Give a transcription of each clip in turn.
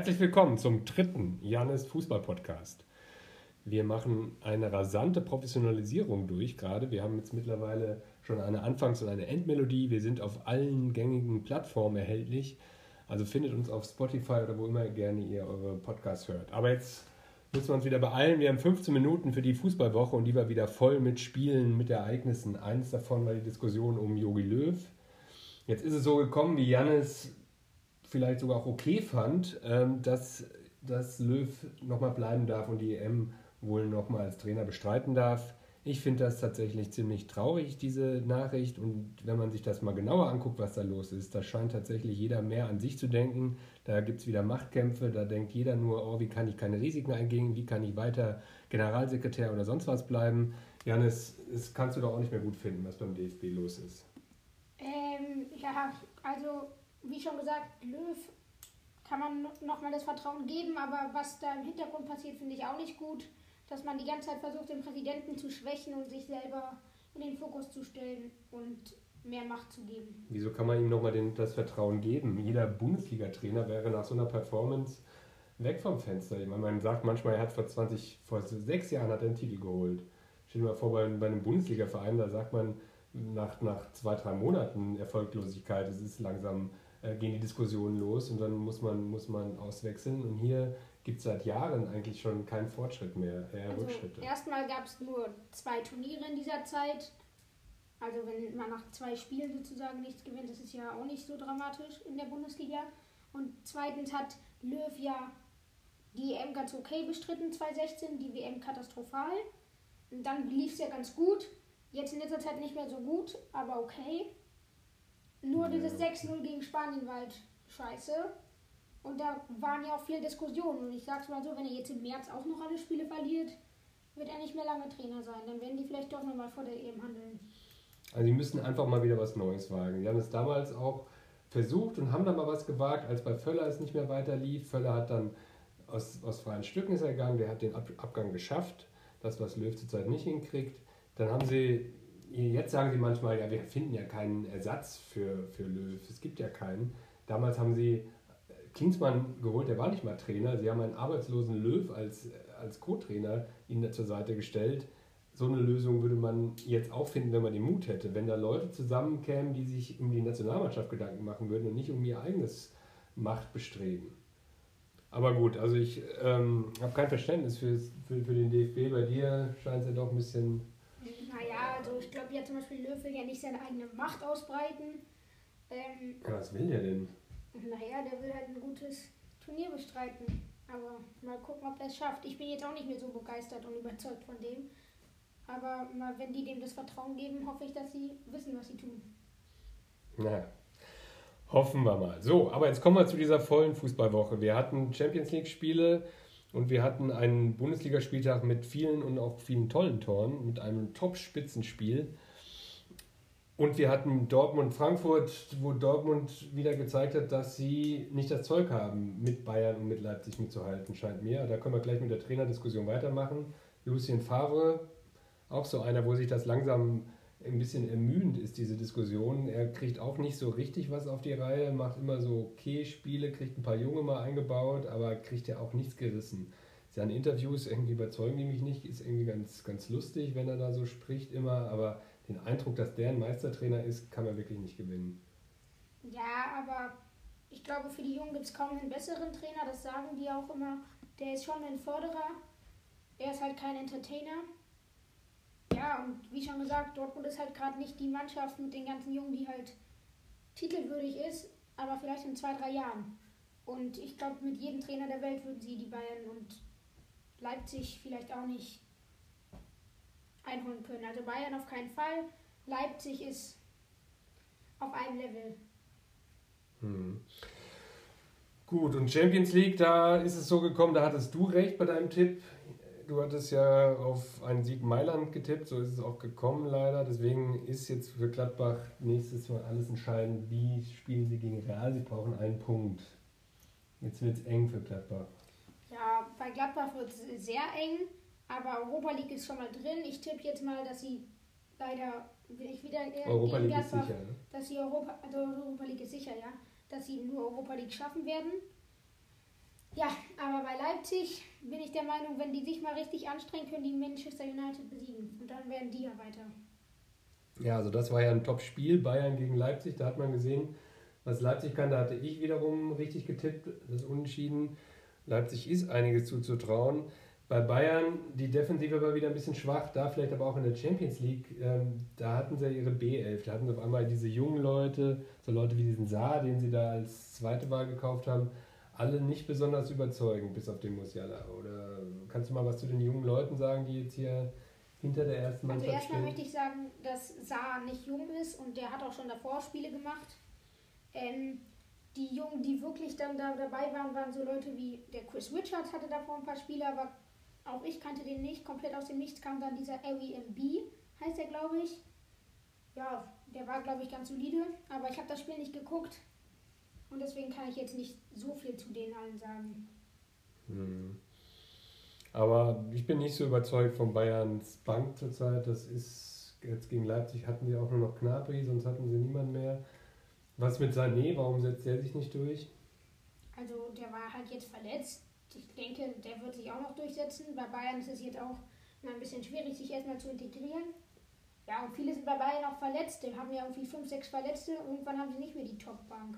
Herzlich willkommen zum dritten Janis Fußball Podcast. Wir machen eine rasante Professionalisierung durch gerade. Wir haben jetzt mittlerweile schon eine Anfangs- und eine Endmelodie. Wir sind auf allen gängigen Plattformen erhältlich. Also findet uns auf Spotify oder wo immer gerne ihr eure Podcasts hört. Aber jetzt müssen wir uns wieder beeilen. Wir haben 15 Minuten für die Fußballwoche und die war wieder voll mit Spielen, mit Ereignissen. Eines davon war die Diskussion um Jogi Löw. Jetzt ist es so gekommen, wie Jannis vielleicht sogar auch okay fand, ähm, dass, dass Löw nochmal bleiben darf und die EM wohl nochmal als Trainer bestreiten darf. Ich finde das tatsächlich ziemlich traurig, diese Nachricht. Und wenn man sich das mal genauer anguckt, was da los ist, da scheint tatsächlich jeder mehr an sich zu denken. Da gibt es wieder Machtkämpfe, da denkt jeder nur, oh, wie kann ich keine Risiken eingehen, wie kann ich weiter Generalsekretär oder sonst was bleiben. Janis, das kannst du doch auch nicht mehr gut finden, was beim DFB los ist. Ähm, ja, also wie schon gesagt, Löw kann man nochmal das Vertrauen geben, aber was da im Hintergrund passiert, finde ich auch nicht gut dass man die ganze Zeit versucht, den Präsidenten zu schwächen und sich selber in den Fokus zu stellen und mehr Macht zu geben. Wieso kann man ihm nochmal das Vertrauen geben? Jeder Bundesliga-Trainer wäre nach so einer Performance weg vom Fenster. Ich meine, man sagt manchmal, er hat vor 20, vor sechs Jahren hat er einen Titel geholt. Stell dir mal vor, bei, bei einem Bundesliga-Verein, da sagt man nach, nach zwei, drei Monaten Erfolglosigkeit, es ist langsam, äh, gehen die Diskussionen los und dann muss man, muss man auswechseln. Und hier gibt es seit Jahren eigentlich schon keinen Fortschritt mehr, eher also Rückschritte. Erstmal gab es nur zwei Turniere in dieser Zeit. Also wenn man nach zwei Spielen sozusagen nichts gewinnt, das ist ja auch nicht so dramatisch in der Bundesliga. Und zweitens hat Löw ja die EM ganz okay bestritten, 2016, die WM katastrophal. Und dann lief es ja ganz gut. Jetzt in letzter Zeit nicht mehr so gut, aber okay. Nur ja. dieses 6-0 gegen Spanien war halt scheiße. Und da waren ja auch viele Diskussionen. Und ich sag's mal so, wenn er jetzt im März auch noch alle Spiele verliert, wird er nicht mehr lange Trainer sein. Dann werden die vielleicht doch nochmal vor der EM handeln. Also die müssen einfach mal wieder was Neues wagen. Die haben es damals auch versucht und haben dann mal was gewagt, als bei Völler es nicht mehr weiter lief. Völler hat dann aus, aus freien Stücken ist er gegangen, der hat den Ab Abgang geschafft. Das, was Löw zurzeit nicht hinkriegt. Dann haben sie, jetzt sagen sie manchmal, ja, wir finden ja keinen Ersatz für, für Löw. Es gibt ja keinen. Damals haben sie Klinsmann geholt, der war nicht mal Trainer. Sie haben einen arbeitslosen Löw als, als Co-Trainer ihnen zur Seite gestellt. So eine Lösung würde man jetzt auch finden, wenn man den Mut hätte. Wenn da Leute zusammenkämen, die sich um die Nationalmannschaft Gedanken machen würden und nicht um ihr eigenes Machtbestreben. Aber gut, also ich ähm, habe kein Verständnis für, für, für den DFB. Bei dir scheint es ja doch ein bisschen. Also ich glaube ja zum Beispiel Löw will ja nicht seine eigene Macht ausbreiten. Ähm, ja, was will der denn? Naja, der will halt ein gutes Turnier bestreiten. Aber mal gucken, ob er es schafft. Ich bin jetzt auch nicht mehr so begeistert und überzeugt von dem. Aber mal, wenn die dem das Vertrauen geben, hoffe ich, dass sie wissen, was sie tun. Naja, hoffen wir mal. So, aber jetzt kommen wir zu dieser vollen Fußballwoche. Wir hatten Champions League-Spiele und wir hatten einen Bundesligaspieltag mit vielen und auch vielen tollen Toren, mit einem Top-Spitzenspiel. Und wir hatten Dortmund-Frankfurt, wo Dortmund wieder gezeigt hat, dass sie nicht das Zeug haben, mit Bayern und mit Leipzig mitzuhalten, scheint mir. Da können wir gleich mit der Trainerdiskussion weitermachen. Lucien Favre, auch so einer, wo sich das langsam ein bisschen ermüdend ist, diese Diskussion. Er kriegt auch nicht so richtig was auf die Reihe, macht immer so okay Spiele, kriegt ein paar Junge mal eingebaut, aber kriegt ja auch nichts gerissen. Seine Interviews irgendwie überzeugen die mich nicht, ist irgendwie ganz, ganz lustig, wenn er da so spricht immer, aber den Eindruck, dass der ein Meistertrainer ist, kann man wirklich nicht gewinnen. Ja, aber ich glaube, für die Jungen gibt es kaum einen besseren Trainer, das sagen die auch immer. Der ist schon ein Förderer, er ist halt kein Entertainer. Ja, und wie schon gesagt, Dortmund ist halt gerade nicht die Mannschaft mit den ganzen Jungen, die halt titelwürdig ist, aber vielleicht in zwei, drei Jahren. Und ich glaube, mit jedem Trainer der Welt würden sie die Bayern und Leipzig vielleicht auch nicht einholen können. Also Bayern auf keinen Fall. Leipzig ist auf einem Level. Hm. Gut, und Champions League, da ist es so gekommen, da hattest du recht bei deinem Tipp. Du hattest ja auf einen Sieg Mailand getippt, so ist es auch gekommen leider. Deswegen ist jetzt für Gladbach nächstes Mal alles entscheidend, wie spielen sie gegen Real. Sie brauchen einen Punkt. Jetzt wird es eng für Gladbach. Ja, bei Gladbach wird es sehr eng. Aber Europa League ist schon mal drin. Ich tippe jetzt mal, dass sie leider ich wieder Europa League ist sicher, ne? dass sie Europa also Europa League ist sicher, ja, dass sie nur Europa League schaffen werden. Ja, aber bei Leipzig bin ich der Meinung, wenn die sich mal richtig anstrengen, können die Manchester United besiegen. Und dann werden die ja weiter. Ja, also das war ja ein Top-Spiel, Bayern gegen Leipzig. Da hat man gesehen, was Leipzig kann. Da hatte ich wiederum richtig getippt, das Unentschieden. Leipzig ist einiges zuzutrauen. Bei Bayern, die Defensive war wieder ein bisschen schwach, da vielleicht aber auch in der Champions League, ähm, da hatten sie ihre B11. Da hatten sie auf einmal diese jungen Leute, so Leute wie diesen Saar, den sie da als zweite Wahl gekauft haben, alle nicht besonders überzeugend, bis auf den Musiala. Oder kannst du mal was zu den jungen Leuten sagen, die jetzt hier hinter der ersten Also Mannschaft erstmal stehen? möchte ich sagen, dass Saar nicht jung ist und der hat auch schon davor Spiele gemacht. Ähm, die Jungen, die wirklich dann da dabei waren, waren so Leute wie der Chris Richards hatte davor ein paar Spiele, aber auch ich kannte den nicht. Komplett aus dem Nichts kam dann dieser Airbnb, heißt er glaube ich. Ja, der war glaube ich ganz solide, aber ich habe das Spiel nicht geguckt und deswegen kann ich jetzt nicht so viel zu denen allen sagen. Hm. Aber ich bin nicht so überzeugt von Bayerns Bank zurzeit. Das ist jetzt gegen Leipzig hatten sie auch nur noch Knapri, sonst hatten sie niemand mehr. Was mit Sané? Warum setzt der sich nicht durch? Also der war halt jetzt verletzt. Ich denke, der wird sich auch noch durchsetzen. Bei Bayern ist es jetzt auch mal ein bisschen schwierig, sich erstmal zu integrieren. Ja, und viele sind bei Bayern auch verletzt. Die haben ja irgendwie fünf, sechs Verletzte. Irgendwann haben sie nicht mehr die Top-Bank.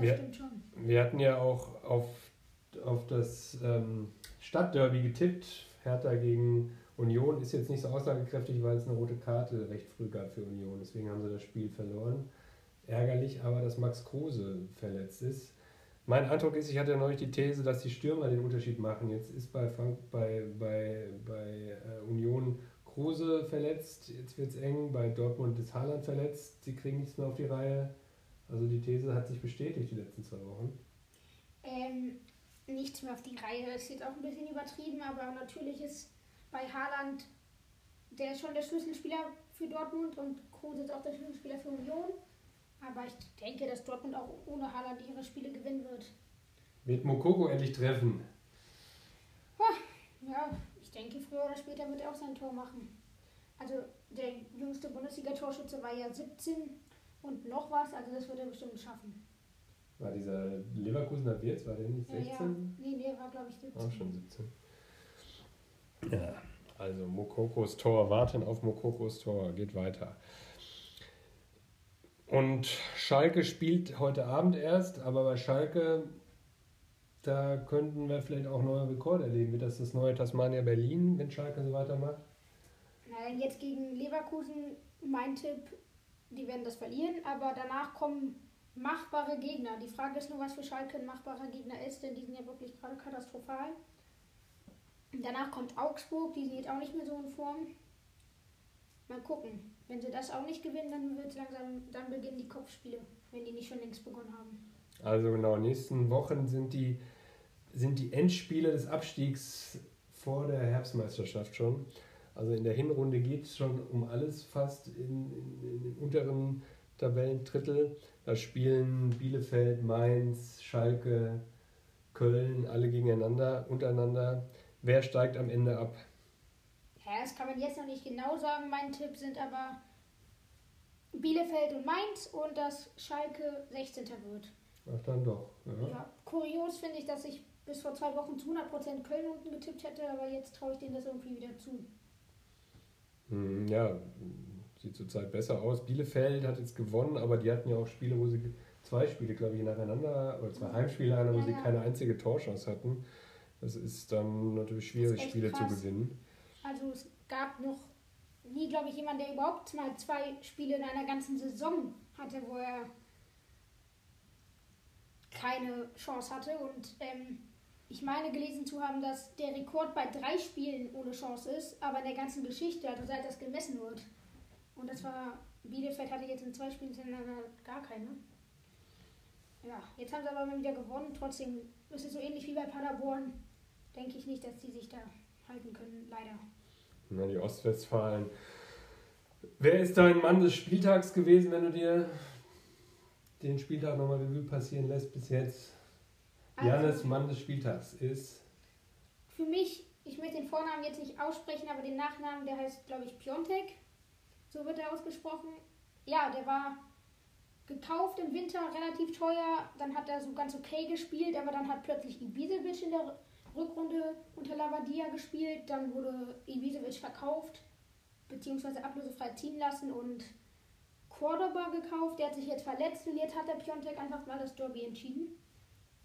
Das Ja. stimmt schon. Wir hatten ja auch auf, auf das ähm, Stadtderby getippt. Hertha gegen Union ist jetzt nicht so aussagekräftig, weil es eine rote Karte recht früh gab für Union. Deswegen haben sie das Spiel verloren. Ärgerlich aber, dass Max Kruse verletzt ist. Mein Eindruck ist, ich hatte ja neulich die These, dass die Stürmer den Unterschied machen. Jetzt ist bei, Frank, bei, bei, bei äh, Union Kruse verletzt, jetzt wird es eng. Bei Dortmund ist Haaland verletzt, sie kriegen nichts mehr auf die Reihe. Also die These hat sich bestätigt die letzten zwei Wochen. Ähm, nichts mehr auf die Reihe ist jetzt auch ein bisschen übertrieben, aber natürlich ist bei Haaland der ist schon der Schlüsselspieler für Dortmund und Kruse ist auch der Schlüsselspieler für Union. Aber ich denke, dass Dortmund auch ohne Haaland ihre Spiele gewinnen wird. Wird Mokoko endlich treffen? Ja, ich denke, früher oder später wird er auch sein Tor machen. Also der jüngste Bundesliga-Torschütze war ja 17 und noch was, also das wird er bestimmt schaffen. War dieser Leverkusener Wirtz, war der nicht Ja, ja. 16? Nee, der war glaube ich 17. Auch schon 17. Ja, also Mokokos Tor, warten auf Mokokos Tor, geht weiter. Und Schalke spielt heute Abend erst, aber bei Schalke, da könnten wir vielleicht auch neue Rekorde erleben. Wird das das neue Tasmania Berlin, wenn Schalke so weitermacht? Nein, jetzt gegen Leverkusen mein Tipp, die werden das verlieren, aber danach kommen machbare Gegner. Die Frage ist nur, was für Schalke ein machbarer Gegner ist, denn die sind ja wirklich gerade katastrophal. Danach kommt Augsburg, die sind jetzt auch nicht mehr so in Form. Mal gucken. Wenn sie das auch nicht gewinnen, dann wird langsam, dann beginnen die Kopfspiele, wenn die nicht schon längst begonnen haben. Also genau, nächsten Wochen sind die, sind die Endspiele des Abstiegs vor der Herbstmeisterschaft schon. Also in der Hinrunde geht es schon um alles fast in, in, in den unteren Tabellendrittel. Da spielen Bielefeld, Mainz, Schalke, Köln alle gegeneinander, untereinander. Wer steigt am Ende ab? Ja, das kann man jetzt noch nicht genau sagen. Mein Tipp sind aber Bielefeld und Mainz und dass Schalke 16. wird. Ach dann doch. Ja. Ja, kurios finde ich, dass ich bis vor zwei Wochen zu 100% Köln unten getippt hätte, aber jetzt traue ich denen das irgendwie wieder zu. Hm, ja, sieht zurzeit besser aus. Bielefeld hat jetzt gewonnen, aber die hatten ja auch Spiele, wo sie zwei Spiele, glaube ich, nacheinander, oder zwei Heimspiele, einer, wo Ja, sie ja. keine einzige Torchance hatten. Das ist dann natürlich schwierig, Spiele zu krass. gewinnen. Also es gab noch nie, glaube ich, jemand, der überhaupt mal zwei Spiele in einer ganzen Saison hatte, wo er keine Chance hatte. Und ähm, ich meine gelesen zu haben, dass der Rekord bei drei Spielen ohne Chance ist, aber in der ganzen Geschichte, also seit das gemessen wird. Und das war, Bielefeld hatte jetzt in zwei Spielen hintereinander gar keine. Ja, jetzt haben sie aber mal wieder gewonnen. Trotzdem ist es so ähnlich wie bei Paderborn. Denke ich nicht, dass die sich da halten können, leider. Na, die Ostwestfalen. Wer ist dein Mann des Spieltags gewesen, wenn du dir den Spieltag nochmal Revue passieren lässt bis jetzt? Janis Mann des Spieltags ist. für mich, ich möchte den Vornamen jetzt nicht aussprechen, aber den Nachnamen, der heißt, glaube ich, Piontek. So wird er ausgesprochen. Ja, der war gekauft im Winter, relativ teuer. Dann hat er so ganz okay gespielt, aber dann hat plötzlich Ibisevic in der Rückrunde unter Lavadia gespielt. Dann wurde Ibisevic verkauft, beziehungsweise ablösefrei ziehen lassen und Cordoba gekauft. Der hat sich jetzt verletzt und jetzt hat der Piontek einfach mal das Derby entschieden.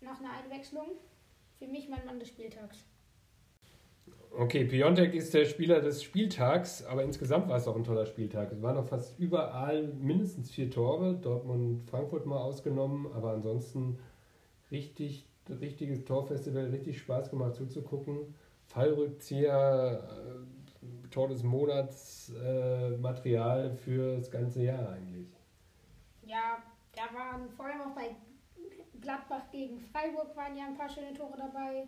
Nach einer Einwechslung. Für mich mein Mann des Spieltags. Okay, Piontek ist der Spieler des Spieltags, aber insgesamt war es auch ein toller Spieltag. Es waren noch fast überall mindestens vier Tore, Dortmund, Frankfurt mal ausgenommen, aber ansonsten richtig, richtiges Torfestival, richtig Spaß gemacht zuzugucken. Fallrückzieher, äh, Tor des Monats, äh, Material für das ganze Jahr eigentlich. Ja, da waren vor allem auch bei Gladbach gegen Freiburg waren ja ein paar schöne Tore dabei.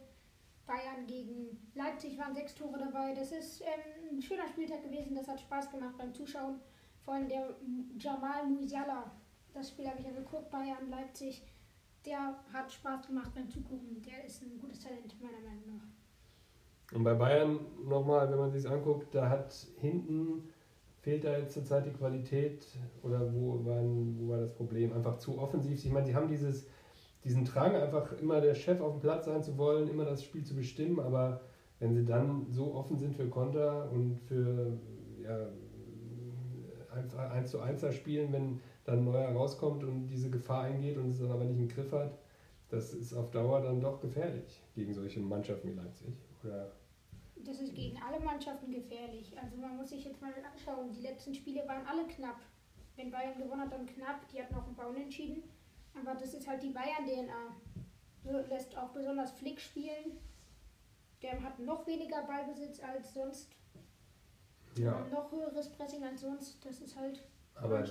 Bayern gegen Leipzig waren sechs Tore dabei. Das ist ähm, ein schöner Spieltag gewesen. Das hat Spaß gemacht beim Zuschauen. Allem der Jamal Musiala, das Spiel habe ich ja geguckt, Bayern, Leipzig. Der hat Spaß gemacht beim Zugucken. Der ist ein gutes Talent, meiner Meinung nach. Und bei Bayern nochmal, wenn man sich anguckt, da hat hinten fehlt da jetzt zurzeit die Qualität oder wo, waren, wo war das Problem? Einfach zu offensiv. Ich meine, sie haben dieses diesen Drang, einfach immer der Chef auf dem Platz sein zu wollen, immer das Spiel zu bestimmen, aber wenn sie dann so offen sind für Konter und für ja, einfach 1 zu 1 spielen, wenn dann ein neuer rauskommt und diese Gefahr eingeht und es dann aber nicht im Griff hat, das ist auf Dauer dann doch gefährlich gegen solche Mannschaften wie Leipzig. Oder das ist gegen alle Mannschaften gefährlich. Also man muss sich jetzt mal anschauen, die letzten Spiele waren alle knapp. Wenn Bayern gewonnen hat, dann knapp. Die hatten auch einen Bauen entschieden. Aber das ist halt die Bayern-DNA. So lässt auch besonders Flick spielen. Der hat noch weniger Ballbesitz als sonst. Ja. Noch höheres Pressing als sonst. Das ist halt aber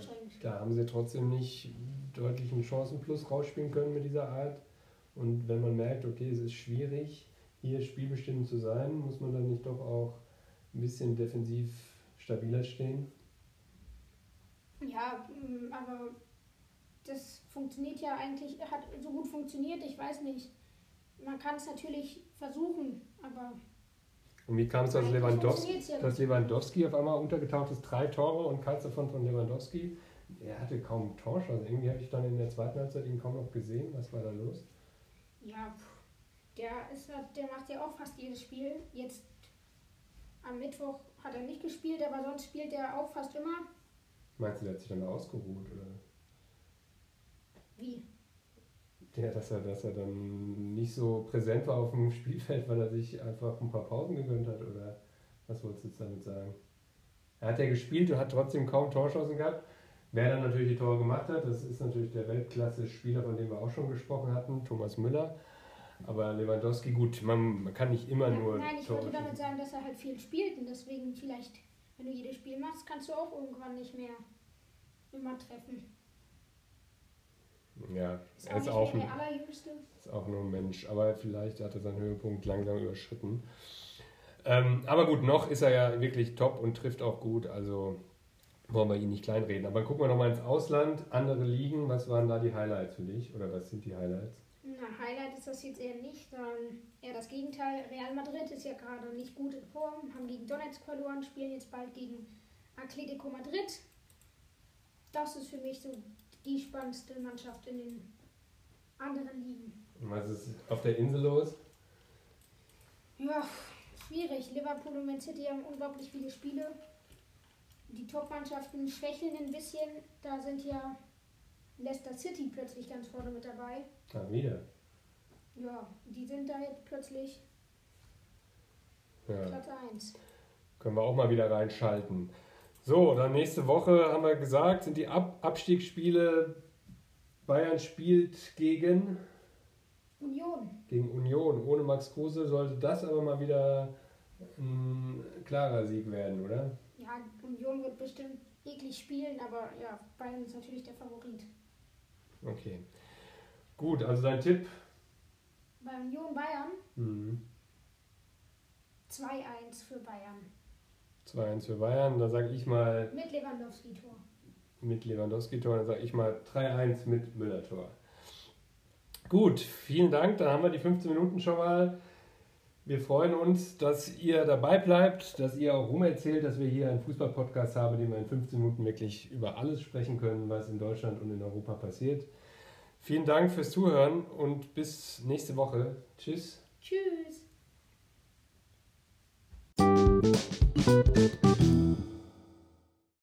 da haben sie trotzdem nicht deutlichen Chancenplus rausspielen können mit dieser Art. Und wenn man merkt, okay, es ist schwierig, hier spielbestimmend zu sein, muss man dann nicht doch auch ein bisschen defensiv stabiler stehen? Ja, mm, aber das funktioniert ja eigentlich, hat so gut funktioniert, ich weiß nicht. Man kann es natürlich versuchen, aber. Und wie kam es, dass Lewandowski, ja dass Lewandowski auf einmal untergetaucht ist? Drei Tore und keins davon von Lewandowski. Er hatte kaum Torsch, also irgendwie habe ich dann in der zweiten Halbzeit ihn kaum noch gesehen. Was war da los? Ja, der, ist, der macht ja auch fast jedes Spiel. Jetzt am Mittwoch hat er nicht gespielt, aber sonst spielt er auch fast immer. Meinst du, der hat sich dann ausgeruht? Oder? Wie? Ja, dass er, dass er dann nicht so präsent war auf dem Spielfeld, weil er sich einfach ein paar Pausen gegönnt hat, oder was wolltest du jetzt damit sagen? Er hat ja gespielt und hat trotzdem kaum Torschancen gehabt. Wer dann natürlich die Tore gemacht hat, das ist natürlich der Weltklasse-Spieler, von dem wir auch schon gesprochen hatten, Thomas Müller. Aber Lewandowski, gut, man, man kann nicht immer nein, nur. Nein, ich Tore wollte damit sagen, dass er halt viel spielt und deswegen vielleicht, wenn du jedes Spiel machst, kannst du auch irgendwann nicht mehr immer treffen. Ja, ist er ist auch, ein, ist auch nur ein Mensch, aber vielleicht hat er seinen Höhepunkt langsam überschritten. Ähm, aber gut, noch ist er ja wirklich top und trifft auch gut, also wollen wir ihn nicht kleinreden. Aber gucken wir nochmal ins Ausland, andere Ligen, was waren da die Highlights für dich oder was sind die Highlights? Na, Highlight ist das jetzt eher nicht, sondern eher das Gegenteil. Real Madrid ist ja gerade nicht gut in Form, haben gegen Donetsk verloren, spielen jetzt bald gegen Atletico Madrid. Das ist für mich so die spannendste Mannschaft in den anderen Ligen. Und was ist auf der Insel los? Ja, schwierig. Liverpool und Man City haben unglaublich viele Spiele. Die Top-Mannschaften schwächeln ein bisschen. Da sind ja Leicester City plötzlich ganz vorne mit dabei. Ah, wieder. Ja, die sind da jetzt plötzlich ja. Platz 1. Können wir auch mal wieder reinschalten. So, dann nächste Woche haben wir gesagt, sind die Ab Abstiegsspiele. Bayern spielt gegen Union. Gegen Union. Ohne Max Kruse sollte das aber mal wieder ein klarer Sieg werden, oder? Ja, Union wird bestimmt eklig spielen, aber ja, Bayern ist natürlich der Favorit. Okay. Gut, also dein Tipp? Bei Union Bayern? Mhm. 2-1 für Bayern. 2-1 für Bayern. Da sage ich mal. Mit Lewandowski-Tor. Mit Lewandowski-Tor. Dann sage ich mal 3-1 mit Müller-Tor. Gut, vielen Dank. Dann haben wir die 15 Minuten schon mal Wir freuen uns, dass ihr dabei bleibt, dass ihr auch rumerzählt, dass wir hier einen Fußball-Podcast haben, in dem wir in 15 Minuten wirklich über alles sprechen können, was in Deutschland und in Europa passiert. Vielen Dank fürs Zuhören und bis nächste Woche. Tschüss. Tschüss. Thank you.